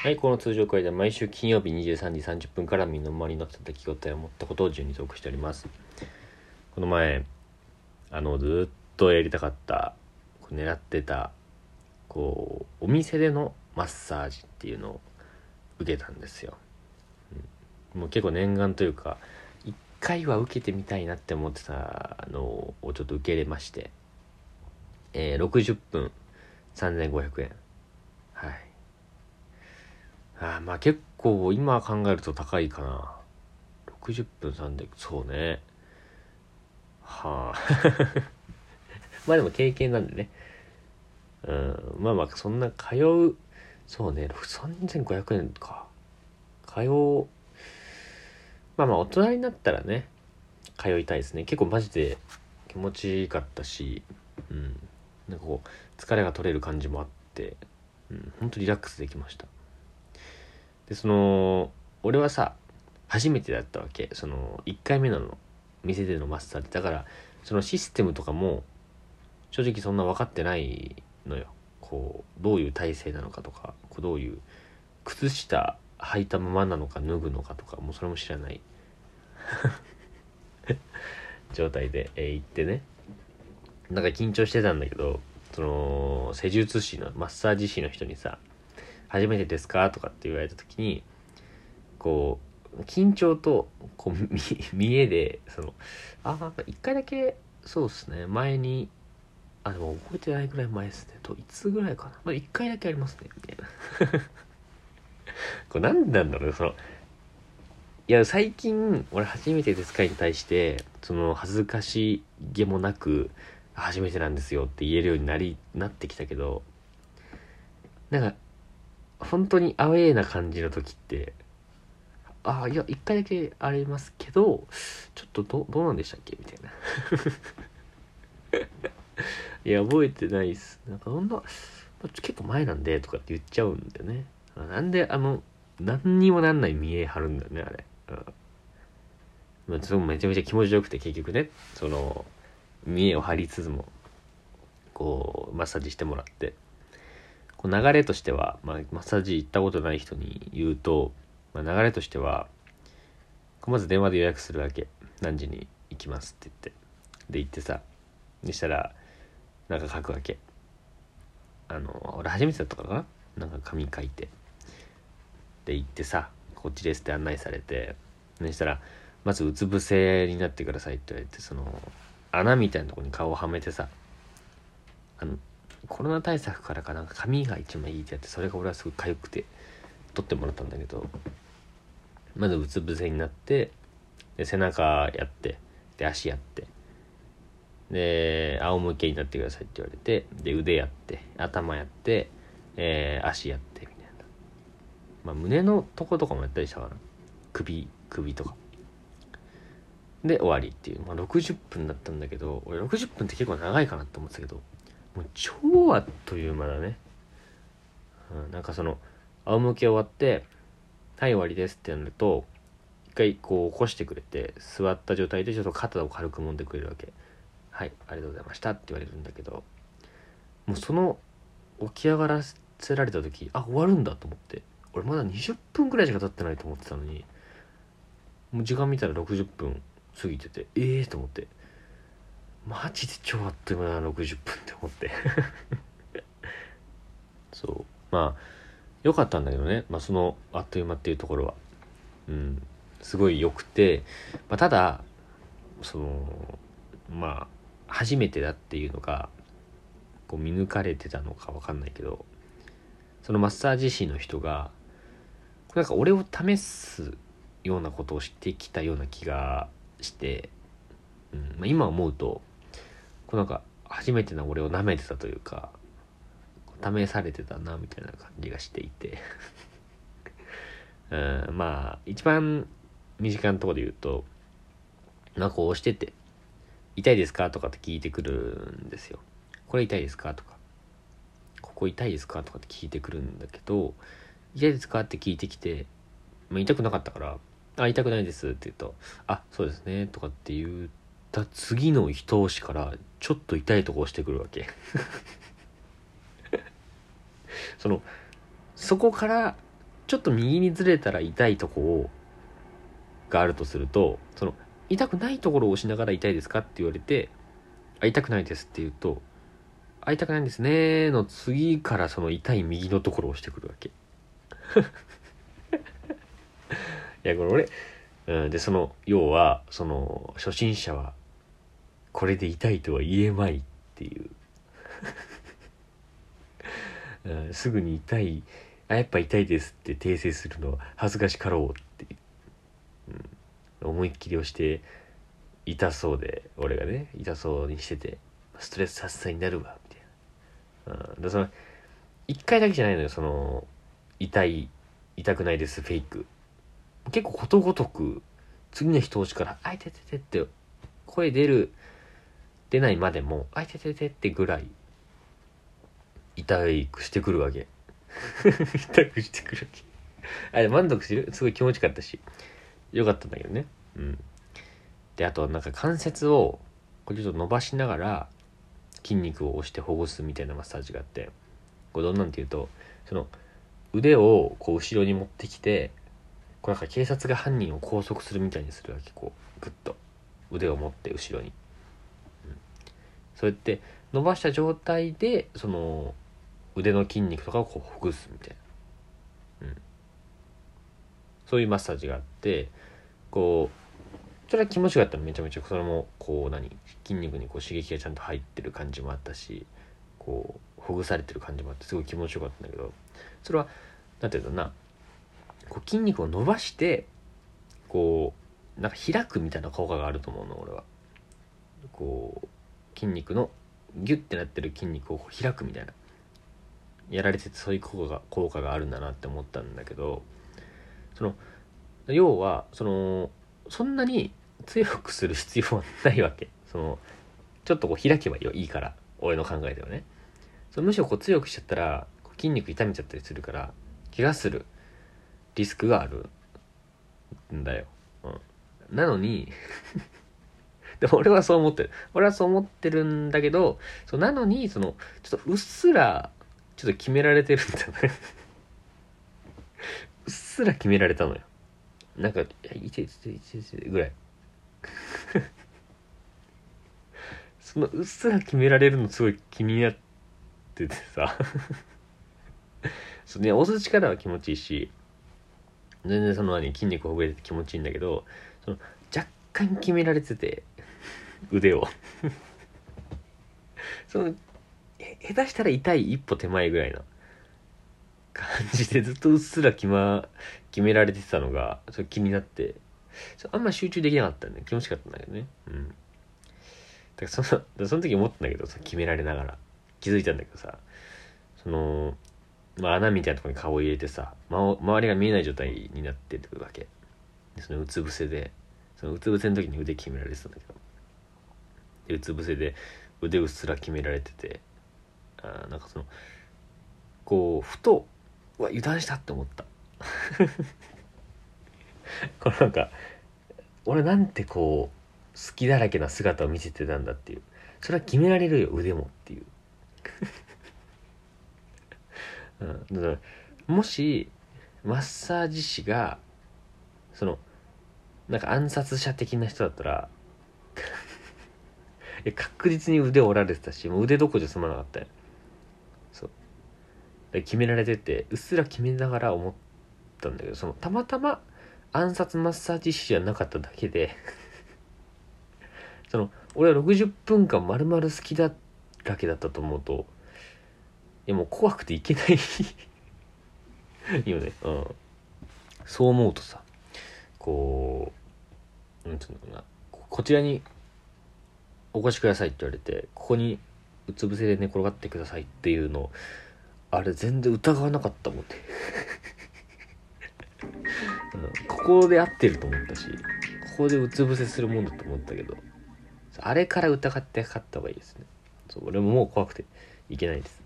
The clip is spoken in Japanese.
はい、この通常会では毎週金曜日23時30分から身の回りの出来事や思ったことを順にトークしております。この前、あの、ずっとやりたかった、こう狙ってた、こう、お店でのマッサージっていうのを受けたんですよ。もう結構念願というか、一回は受けてみたいなって思ってたのをちょっと受けれまして、えー60分3500円。あまあ結構今考えると高いかな。60分3で、そうね。はあ。まあでも経験なんでね。うん、まあまあそんな通う、そうね、3500円か。通う、まあまあ大人になったらね、通いたいですね。結構マジで気持ちいいかったし、うん。なんかこう、疲れが取れる感じもあって、うん、ほんとリラックスできました。でその俺はさ初めてだったわけ。その1回目なの。店でのマッサージだからそのシステムとかも正直そんな分かってないのよ。こうどういう体勢なのかとかこうどういう靴下履いたままなのか脱ぐのかとかもうそれも知らない。状態で、えー行ってね。なんか緊張してたんだけどその施術師のマッサージ師の人にさ初めてですか?」とかって言われた時にこう緊張とこう 見えでそのあなんか一回だけそうっすね前にあでも覚えてないぐらい前ですね。といつぐらいかな？まあ一回だけありますねみたいな。これ何なんだろうそのいや最近俺初めてですかに対してその恥ずかしげもなく初めてなんですよって言えるようになりなってきたけどなんか本当にアウェーな感じの時ってああいや一回だけありますけどちょっとどどうなんでしたっけ？みたいな。いや覚えてないっす。なんかそんな結構前なんでとかって言っちゃうんだよね。あなんであの何にもなんない見え張るんだよねあれ、うん。まあ、めちゃめちゃ気持ちよくて結局ね。その見栄を張りつつもこうマッサージしてもらって。こう流れとしては、まあ、マッサージ行ったことない人に言うと、まあ、流れとしてはまず電話で予約するわけ何時に行きますって言ってで行ってさにしたらなんか書くわけ。あの俺初めてだったかな？なんか紙書いて。で行ってさこっちですって案内されてそしたらまずうつ伏せになってくださいって言われてその穴みたいなとこに顔をはめてさあのコロナ対策からかなんか髪が一枚いいってやってそれが俺はすごい痒くて取ってもらったんだけどまずうつ伏せになってで背中やってで足やってで仰向けになってくださいって言われてで腕やって頭やって、えー足やってみたいな。まあ胸のとことかもやったりしたかな。首首とか。で終わりっていう、まあ、60分だったんだけど俺60分って結構長いかなって思ってたけど。もう超あっという間だね、うん、なんかその仰向け終わって「はい終わりです」ってなると一回こう起こしてくれて座った状態でちょっと肩を軽く揉んでくれるわけ「はいありがとうございました」って言われるんだけどもうその起き上がらせられた時あ終わるんだと思って俺まだ20分ぐらいしか経ってないと思ってたのにもう時間見たら60分過ぎててええー、と思って。マジで超あっという間だな60分っ思って。そう。まあ良かったんだけどね、まあ、そのあっという間っていうところは。うん。すごい良くて、まあ、ただそのまあ初めてだっていうのがこう見抜かれてたのか分かんないけどそのマッサージ師の人がこれなんか俺を試すようなことをしてきたような気がして、うん。まあ、今思うとこうなんか初めてな俺を舐めてたというか試されてたなみたいな感じがしていて、うん、まあ一番身近なところで言うとなんかこう押してて「痛いですか?」とかって聞いてくるんですよ。これ痛いですかとか「ここ痛いですか?」とかって聞いてくるんだけど「痛いですか?」って聞いてきて、まあ、痛くなかったから「あ痛くないです」って言うと「あそうですね」とかって言った次の一押しからちょっと痛いとこ押してくるわけ。そのそこからちょっと右にずれたら痛いとこをがあるとするとその痛くないところを押しながら痛いですかって言われてあ痛くないですって言うとあ痛くないんですねの次からその痛い右のところを押してくるわけ。いやこれ俺、うん、でその要はその初心者はこれで痛いとは言えまいっていう、うん、すぐに痛い。あやっぱ痛いですって訂正するのは恥ずかしかろうって、う。ん、思いっきり押して痛そうで俺がね。痛そうにしててストレス発散になるわみたいな、うん、でその1回だけじゃないのよその痛い痛くないですフェイク。結構ことごとく次の人押しから「あいててて」って声出る出ないまでも「あいててて」ってぐらい痛くしてくるわけ。痛くしてくるわけ。あ満足してる？すごい気持ちよかったし。よかったんだけどね。うん。であとなんか関節をこれちょっと伸ばしながら筋肉を押してほぐすみたいなマッサージがあって。これどんなんていうとその腕をこう後ろに持ってきてこうなんか警察が犯人を拘束するみたいにするわけ。こうグッと。腕を持って後ろに、そうやって伸ばした状態でその腕の筋肉とかをこうほぐすみたいな、うん、そういうマッサージがあってこうそれは気持ちよかったの。めちゃめちゃ。それもこう何？筋肉にこう刺激がちゃんと入ってる感じもあったしこうほぐされてる感じもあってすごい気持ちよかったんだけど。それは何て言うんだろうな。こう筋肉を伸ばしてこうなんか開くみたいな効果があると思うの俺は。こう筋肉のギュッてなってる筋肉を開くみたいなやられててそういう効果が効果があるんだなって思ったんだけどその要はそのそんなに強くする必要はないわけ。そのちょっとこう開けばいいから俺の考えではね。そのむしろこう強くしちゃったら筋肉痛めちゃったりするから怪我するリスクがあるんだよ、うん、なのに でも俺はそう思ってる。俺はそう思ってるんだけどそうなのにそのちょっとうっすらちょっと決められてるんだよね。うっすら決められたのよ。なんか「いていていていて」ぐらいそのうっすら決められるのすごい気になっててさそうね押す力は気持ちいいし全然その何筋肉ほぐれて気持ちいいんだけどその若干決められてて腕を。その下手したら痛い一歩手前ぐらいな感じでずっとうっすら決,、ま、決められてたのがそれ気になって。あんま集中できなかったんで気持ちよかったんだけどね。うん。だからそのその時思ったんだけどさ決められながら。気づいたんだけどさ。そのまあ、穴みたいなとこに顔を入れてさ、ま、周りが見えない状態になってるわけ。でそのうつ伏せで。そのうつ伏せの時に腕決められてたんだけど。うつ伏せで腕うっすら決められててあなんかそのこうふとうわ油断したって思った。これなんか俺なんてこう好きだらけな姿を見せてたんだっていう。それは決められるよ腕もっていう。うん、だからもしマッサージ師がそのなんか暗殺者的な人だったら で確実に腕折られてたしもう腕どこじゃ済まなかったよ。そう。で決められててうっすら決めながら思ったんだけどそのたまたま暗殺マッサージ師じゃなかっただけで その俺は60分間丸々好きだらけだったと思うといやもう怖くていけない。よねうん。そう思うとさこうなんていうのかな。こちらにお越しくださいって言われてここにうつ伏せで寝転がってくださいっていうのあれ全然疑わなかったもんね うん、ここで合ってると思ったしここでうつ伏せするもんだと思ったけどあれから疑ってかかった方がいいですね。そう俺ももう怖くていけないです。